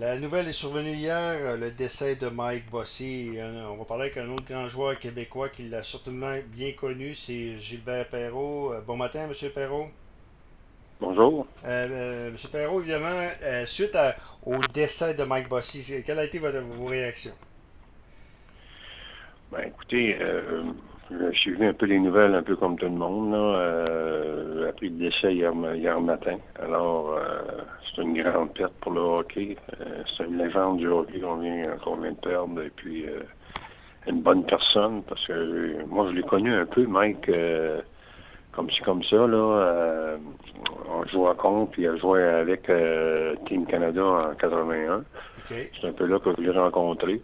La nouvelle est survenue hier, le décès de Mike Bossy. On va parler avec un autre grand joueur québécois qui l'a certainement bien connu, c'est Gilbert Perrault. Bon matin, M. Perrault. Bonjour. Euh, M. Perrault, évidemment, suite au décès de Mike Bossy, quelle a été votre, vos réactions? Ben, écoutez, euh, j'ai suivi un peu les nouvelles, un peu comme tout le monde. Là. Euh, appris le décès hier, hier matin. Alors, euh, c'est une grande perte pour le hockey. Euh, c'est une légende du hockey qu'on vient, qu'on vient de perdre. Et puis, euh, une bonne personne, parce que moi, je l'ai connu un peu, Mike, euh, comme ci, comme ça. Là, on jouait contre, puis il a joué avec Team Canada en 81. C'est un peu là que je l'ai rencontré.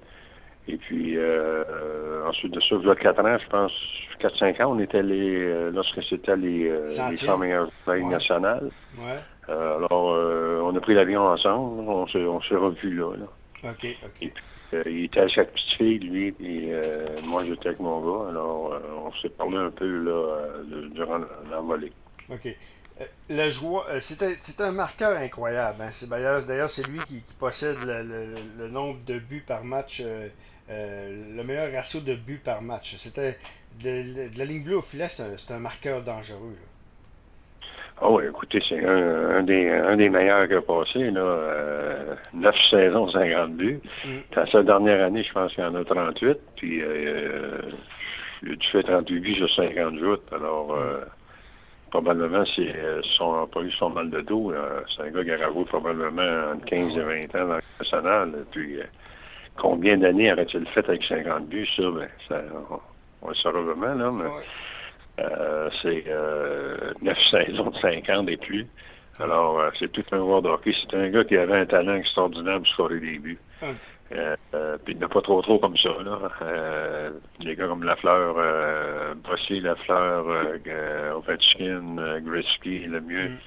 Euh, ensuite de ça, il y a 4 ans, je pense, 4-5 ans, on était les, euh, lorsque c'était les, euh, les 100 meilleures ouais. nationales. Ouais. Euh, alors, euh, on a pris l'avion ensemble, on s'est, on s'est revus là, là. OK, OK. Et puis, euh, il était avec sa petite fille, lui, et moi, j'étais avec mon gars. Alors, on s'est parlé un peu, là, durant l'envolée. OK. Le joueur, c'était, c'était un marqueur incroyable. Hein. C'est, d'ailleurs, d'ailleurs, c'est lui qui, qui possède le, le, le, nombre de buts par match euh, euh, le meilleur ratio de buts par match. C'était de, de, la ligne bleue au filet, c'est un, un, marqueur dangereux. Là. Ah oui, écoutez, c'est un, un, des, un des meilleurs qui a passé. Là, euh, 9 saisons, 50 buts. Mm. Dans sa dernière année, je pense qu'il y en a 38. Puis euh, tu fais 38 buts sur 50 jours. Alors, mm. Probablement, c'est son, pas eu son mal de dos. C'est un gars qui a joué probablement entre 15 et 20 ans dans le national. Puis, combien d'années aurait-il fait avec 50 buts, ça, ben, ça on, on le saura vraiment, là, mais ouais. euh, c'est euh, 9 saisons de 50 et plus. Alors, euh, c'est tout un joueur de hockey. C'est un gars qui avait un talent extraordinaire pour scorer des buts. Euh, euh, puis n'a pas trop trop comme ça. Là. Euh, des gars comme Lafleur, euh, Bossier, Lafleur, euh, Ovechkin, euh, Gretzky, le mieux. Mm.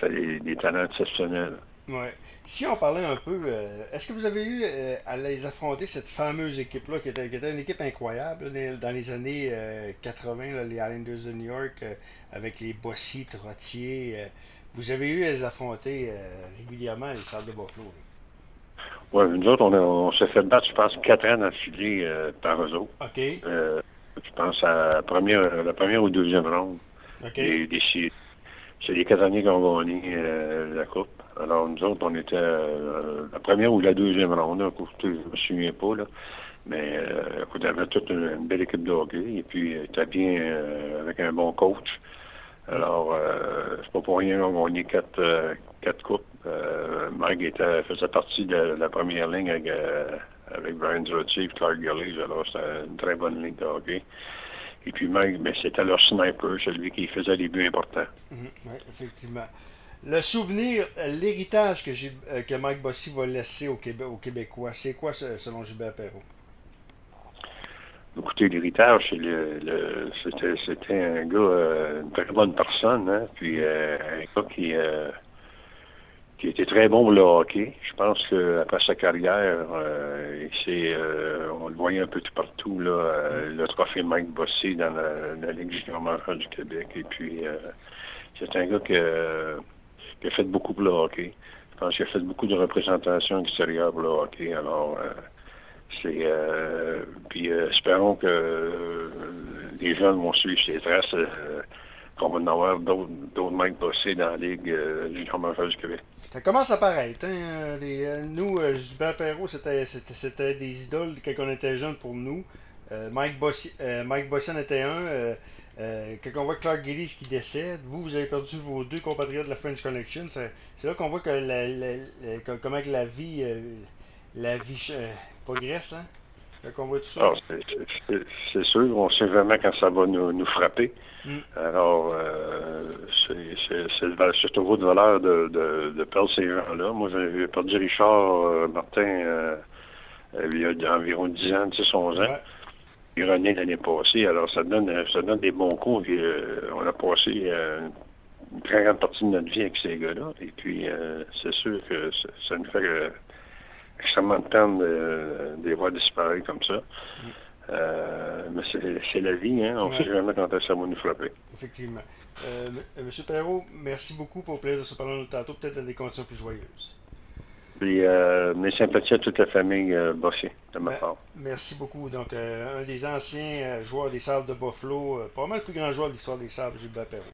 C'était des, des talents exceptionnels. Ouais. Si on parlait un peu, euh, est-ce que vous avez eu à les affronter cette fameuse équipe-là, qui était, qui était une équipe incroyable là, dans les années euh, 80, là, les Islanders de New York, avec les Bossy, Trottier. vous avez eu à les affronter régulièrement les Sables de Buffalo. Oui, nous autres, on, on s'est fait battre, je pense, quatre ans d'affilée par eux autres. OK. je pense à la première, la première ou deuxième ronde. OK. C'est les quatre années qu'on a gagné la Coupe. Alors, nous autres, on était euh, la première ou la deuxième ronde, là, je ne me souviens pas, là. Mais euh, écoute, on avait toute une, une, belle équipe de hockey, et puis était bien euh, avec un bon coach. Alors, euh, c'est pas pour rien qu'on gagné quatre, euh, quatre coupes. Euh, Mike faisait partie de la première ligne avec, avec Brian Drottier et Clark Gillies. Alors, c'était une très bonne ligne de hockey. Et puis Mike, ben, c'était leur sniper, celui qui faisait les buts importants. -hmm. Oui, effectivement. Le souvenir, l'héritage que, que Mike Bossy va laisser aux Québécois, c'est quoi selon Gilbert Perrault? Écoutez, l'héritage, c'est le, le c'était un gars, euh, une très bonne personne, hein, puis euh, un gars qui, euh, qui était très bon pour le hockey. Je pense qu'après sa carrière, euh, on le voyait un peu tout partout, là, le trophée Mike Bossy dans la, la Ligue junior majeure du Québec. Et puis, c'est un gars que il a fait beaucoup pour le hockey. Je pense qu'il a fait beaucoup de représentations extérieures pour le hockey. Alors, euh, c'est. Euh, puis euh, espérons que les jeunes vont suivre ses traces, qu'on va en avoir d'autres mecs bossés dans la Ligue junior majeure du Québec. Ça commence à paraître. Hein? Nous, Gilbert Perrault, c'était des idoles quand on était jeunes pour nous. Mike Bossy, Mike Bossy en était un. Euh, quand on voit Clark Gillies qui décède, vous, vous avez perdu vos deux compatriotes de la French Connection. C'est là qu'on voit que la, comment que la vie, euh, la vie euh, progresse. Hein? Voit tout ça. Ah, c'est sûr, on sait vraiment quand ça va nous, nous frapper. Mm. Alors, euh, c'est au de valeur de, de, de perdre ces gens-là. Moi, j'ai perdu Richard Martin il y a environ 10 ans, 10, 11 ans. Ouais il renaît l'année passée. Alors, ça donne, ça donne des bons coups. Euh, on a passé euh, une très grande partie de notre vie avec ces gars-là. Et puis, euh, c'est sûr que ça, ça nous fait extrêmement peine de, de les voir disparaître comme ça. Mm. mais c'est la vie, hein? On ne ouais. sait jamais quand ça va nous frapper. Effectivement. Monsieur Perrault, merci beaucoup pour le plaisir de se parler tantôt, peut-être dans des conditions plus joyeuses. Puis mes sympathies à toute la famille Bossé, de ma part. Merci beaucoup. Donc, un des anciens joueurs des Sables de Buffalo, pas mal le plus grand joueur de l'histoire des Sables, Gilbert Perrault.